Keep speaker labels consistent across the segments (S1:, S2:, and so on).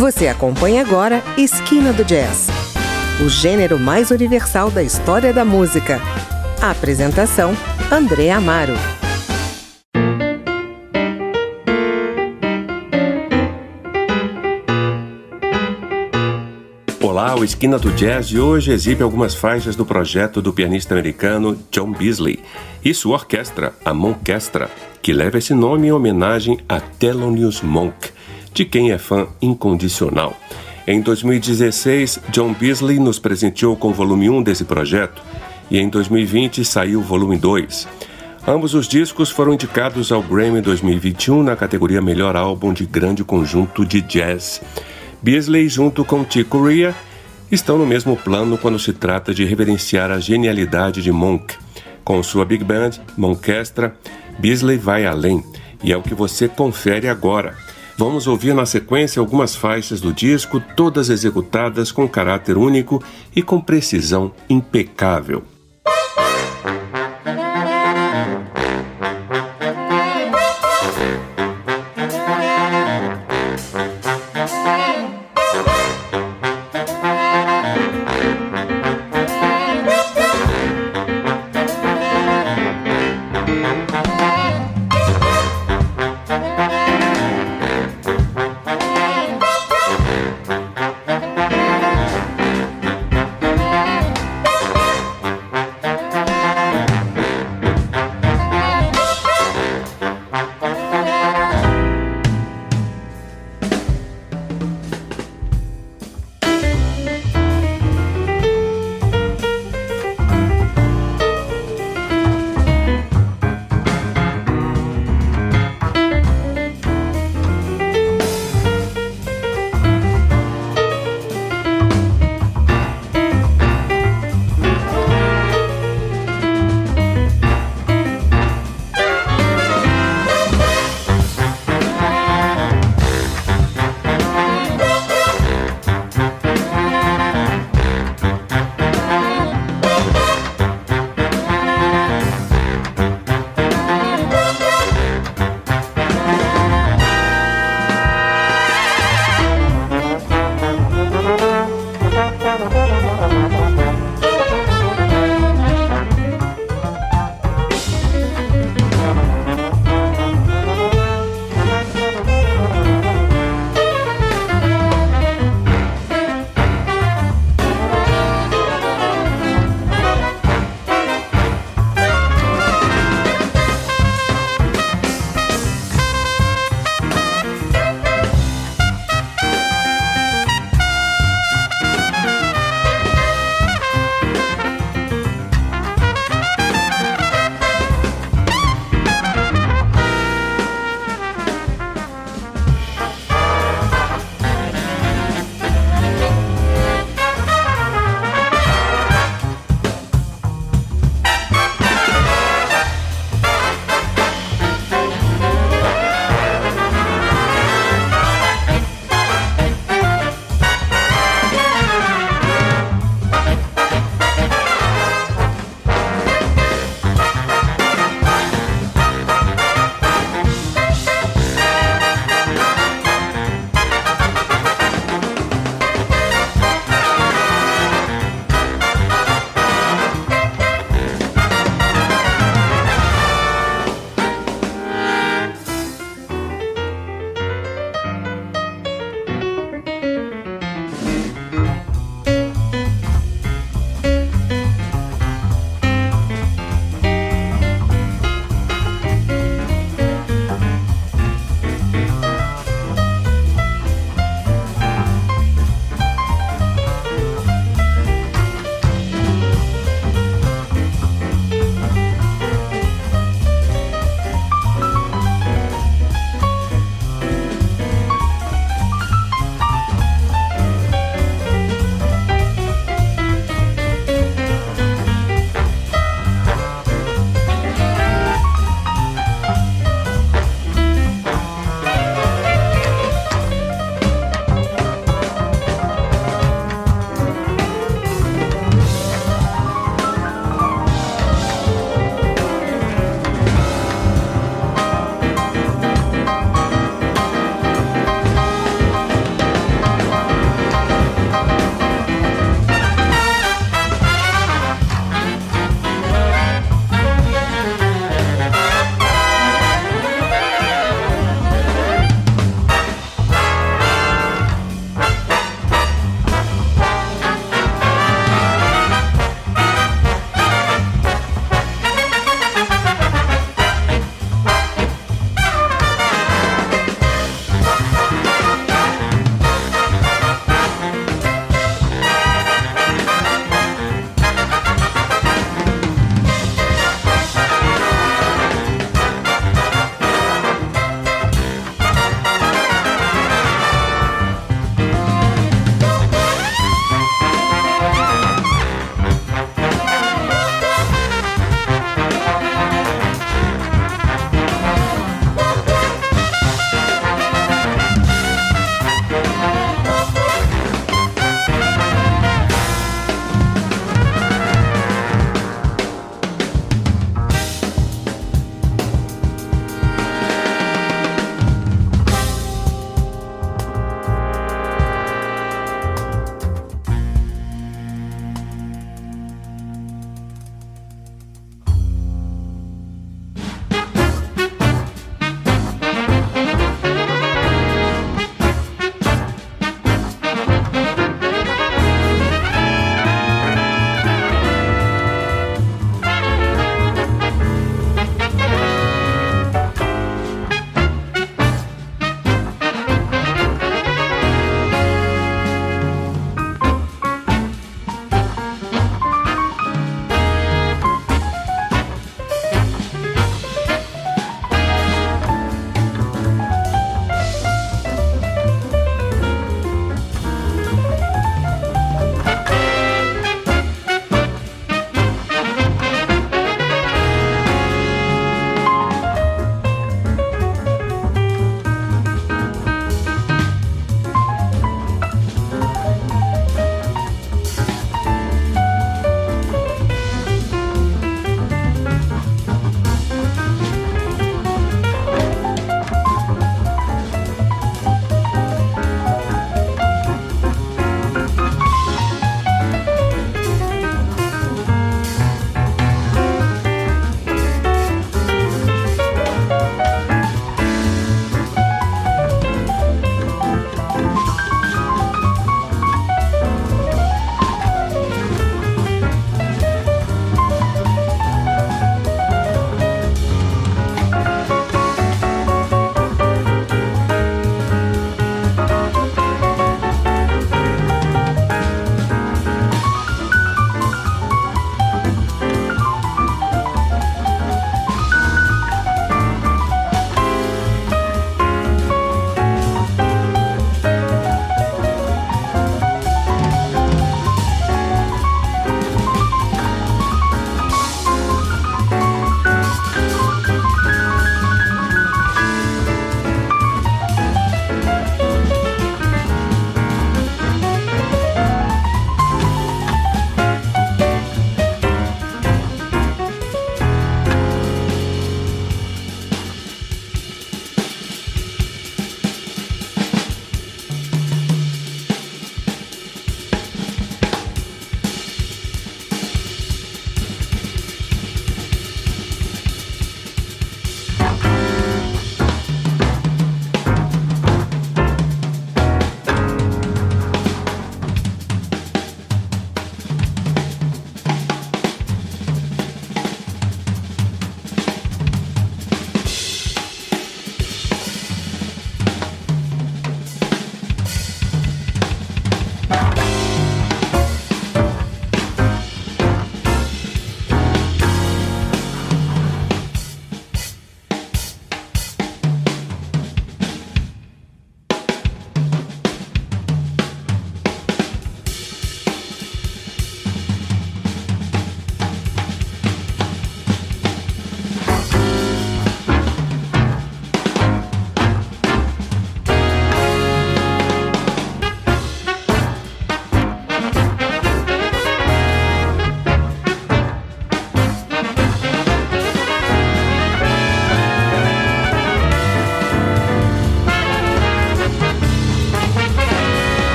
S1: Você acompanha agora Esquina do Jazz, o gênero mais universal da história da música. A apresentação: André Amaro.
S2: Olá, o Esquina do Jazz de hoje exibe algumas faixas do projeto do pianista americano John Beasley e sua orquestra, a Monkestra, que leva esse nome em homenagem a Thelonious Monk, de quem é fã incondicional. Em 2016, John Beasley nos presenteou com o volume 1 desse projeto e em 2020 saiu o volume 2. Ambos os discos foram indicados ao Grammy 2021 na categoria Melhor Álbum de Grande Conjunto de Jazz. Beasley, junto com Chick Corea, estão no mesmo plano quando se trata de reverenciar a genialidade de Monk. Com sua Big Band, Monkestra, Beasley vai além, e é o que você confere agora. Vamos ouvir na sequência algumas faixas do disco, todas executadas com caráter único e com precisão impecável.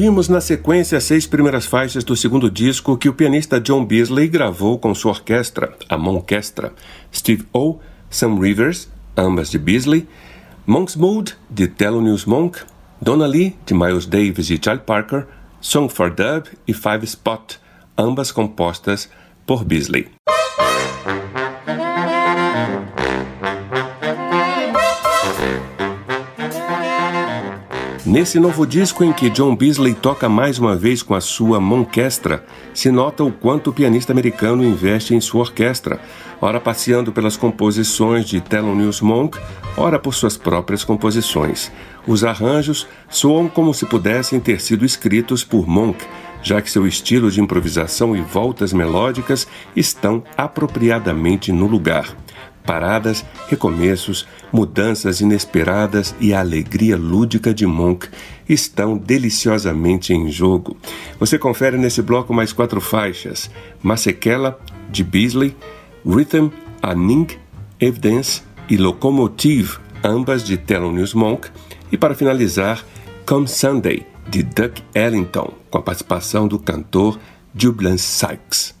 S2: Ouvimos na sequência as seis primeiras faixas do segundo disco que o pianista John Beasley gravou com sua orquestra, a Monkestra. Steve O, Sam Rivers, ambas de Beasley, Monk's Mood, de Thelonious Monk, Donna Lee, de Miles Davis e Charlie Parker, Song for Dub e Five Spot, ambas compostas por Beasley. Nesse novo disco em que John Beasley toca mais uma vez com a sua Monkestra, se nota o quanto o pianista americano investe em sua orquestra, ora passeando pelas composições de Thelonious Monk, ora por suas próprias composições. Os arranjos soam como se pudessem ter sido escritos por Monk, já que seu estilo de improvisação e voltas melódicas estão apropriadamente no lugar paradas, recomeços, mudanças inesperadas e a alegria lúdica de Monk estão deliciosamente em jogo. Você confere nesse bloco mais quatro faixas: Masekela, de Beasley, Rhythm, Aning, Evidence e Locomotive, ambas de Thelonious Monk, e para finalizar, Come Sunday, de Duck Ellington, com a participação do cantor Jubilant Sykes.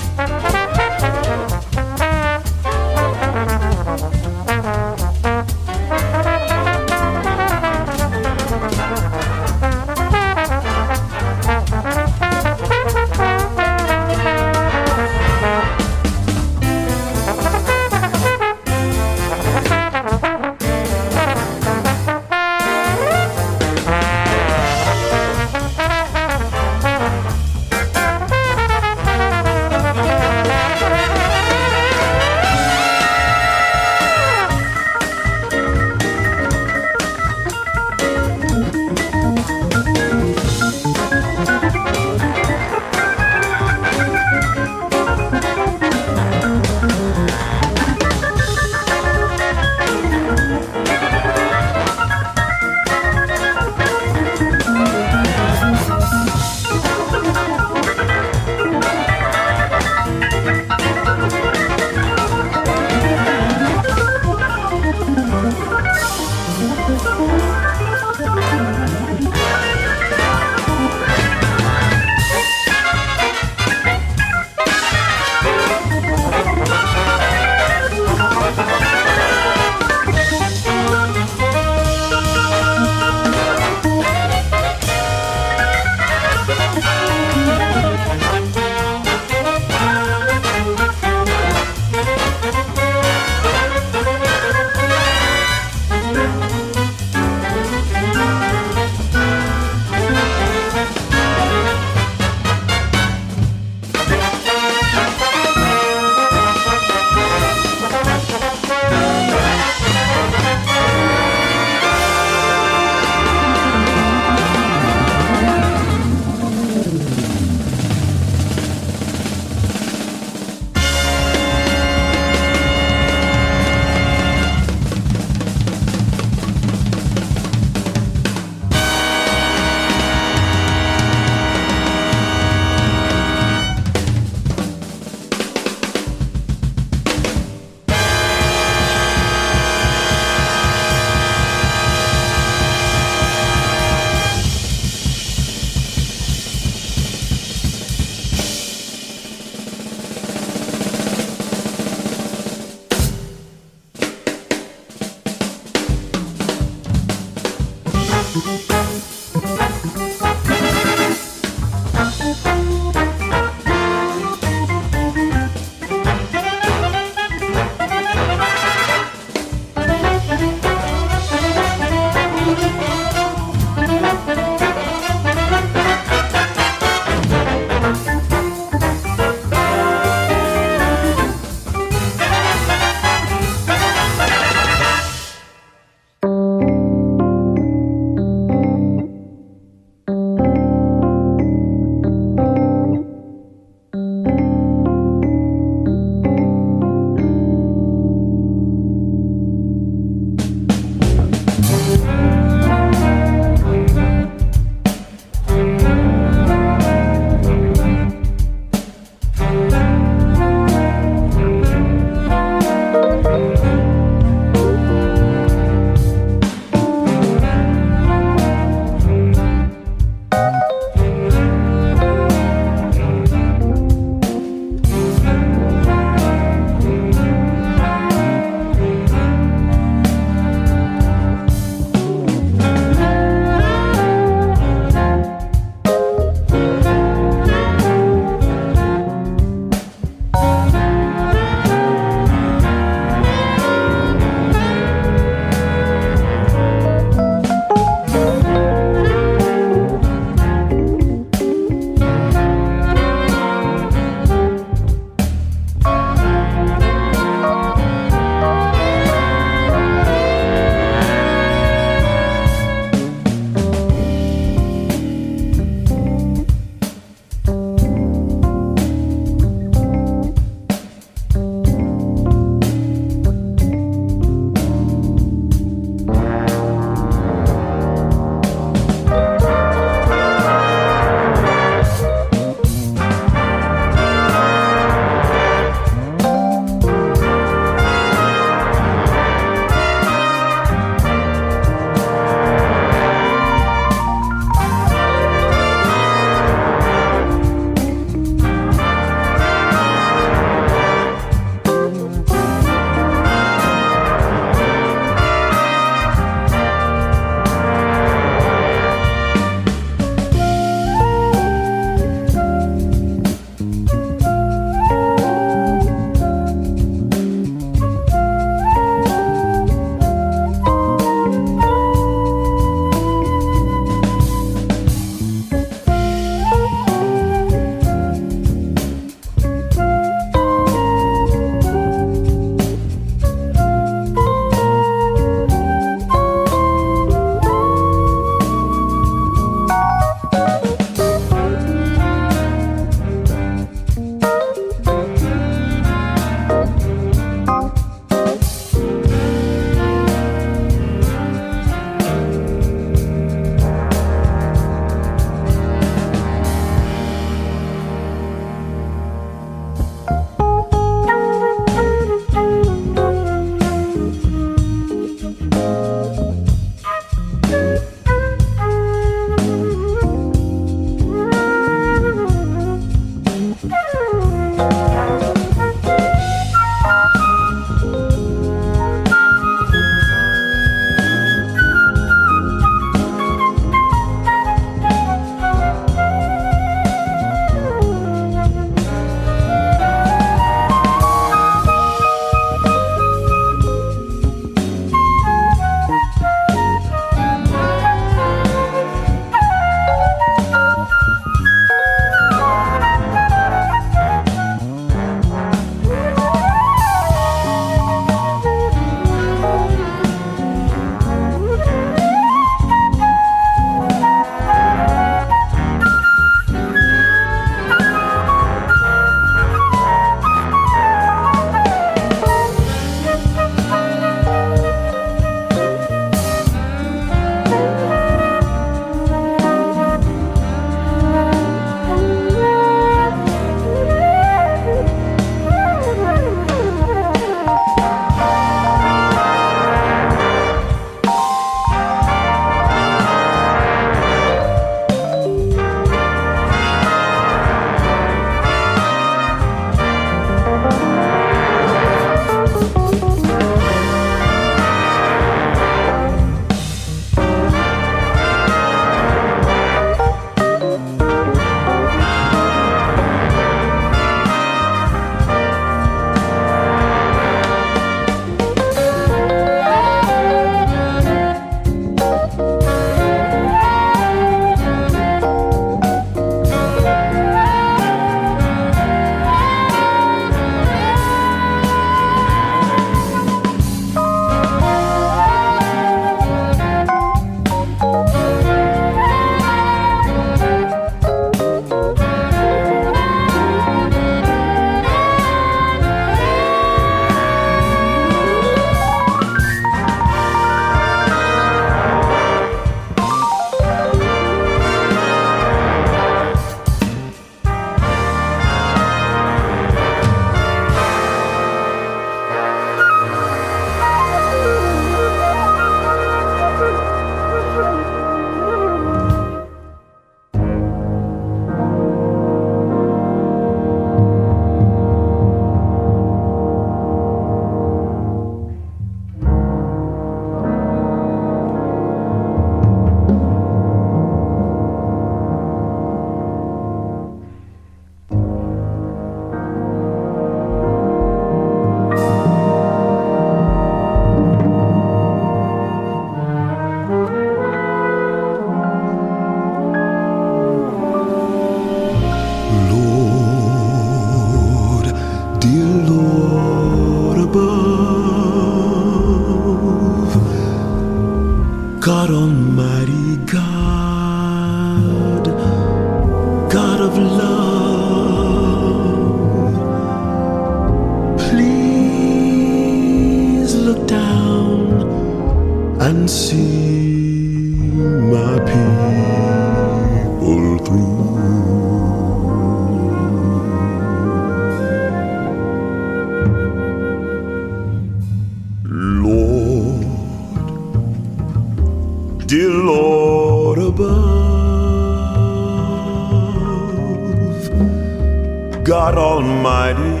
S3: God Almighty,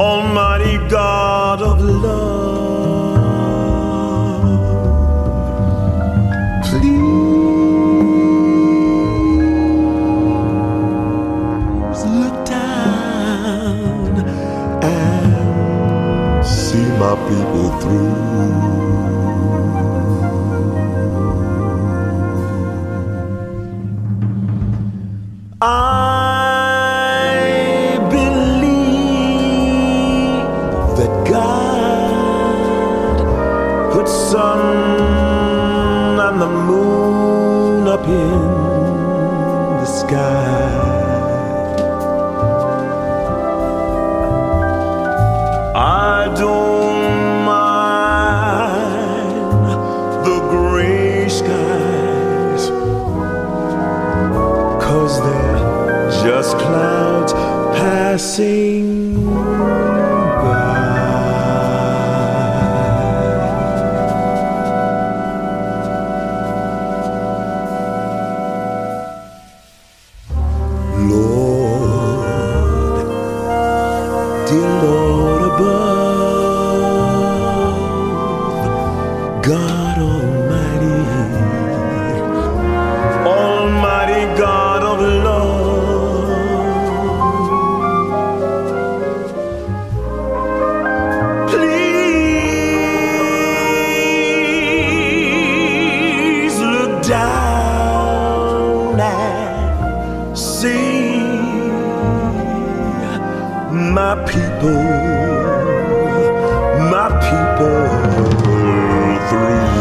S3: Almighty God of love. Please look down and see my people through. see See my people, my people through.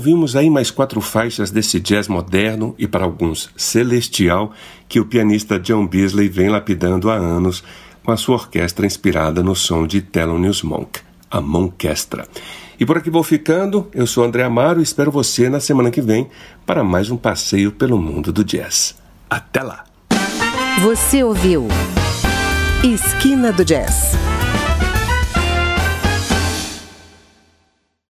S2: Ouvimos aí mais quatro faixas desse jazz moderno e para alguns celestial que o pianista John Beasley vem lapidando há anos com a sua orquestra inspirada no som de Thelonious Monk, a Monkestra. E por aqui vou ficando, eu sou André Amaro e espero você na semana que vem para mais um passeio pelo mundo do jazz. Até lá!
S1: Você ouviu Esquina do Jazz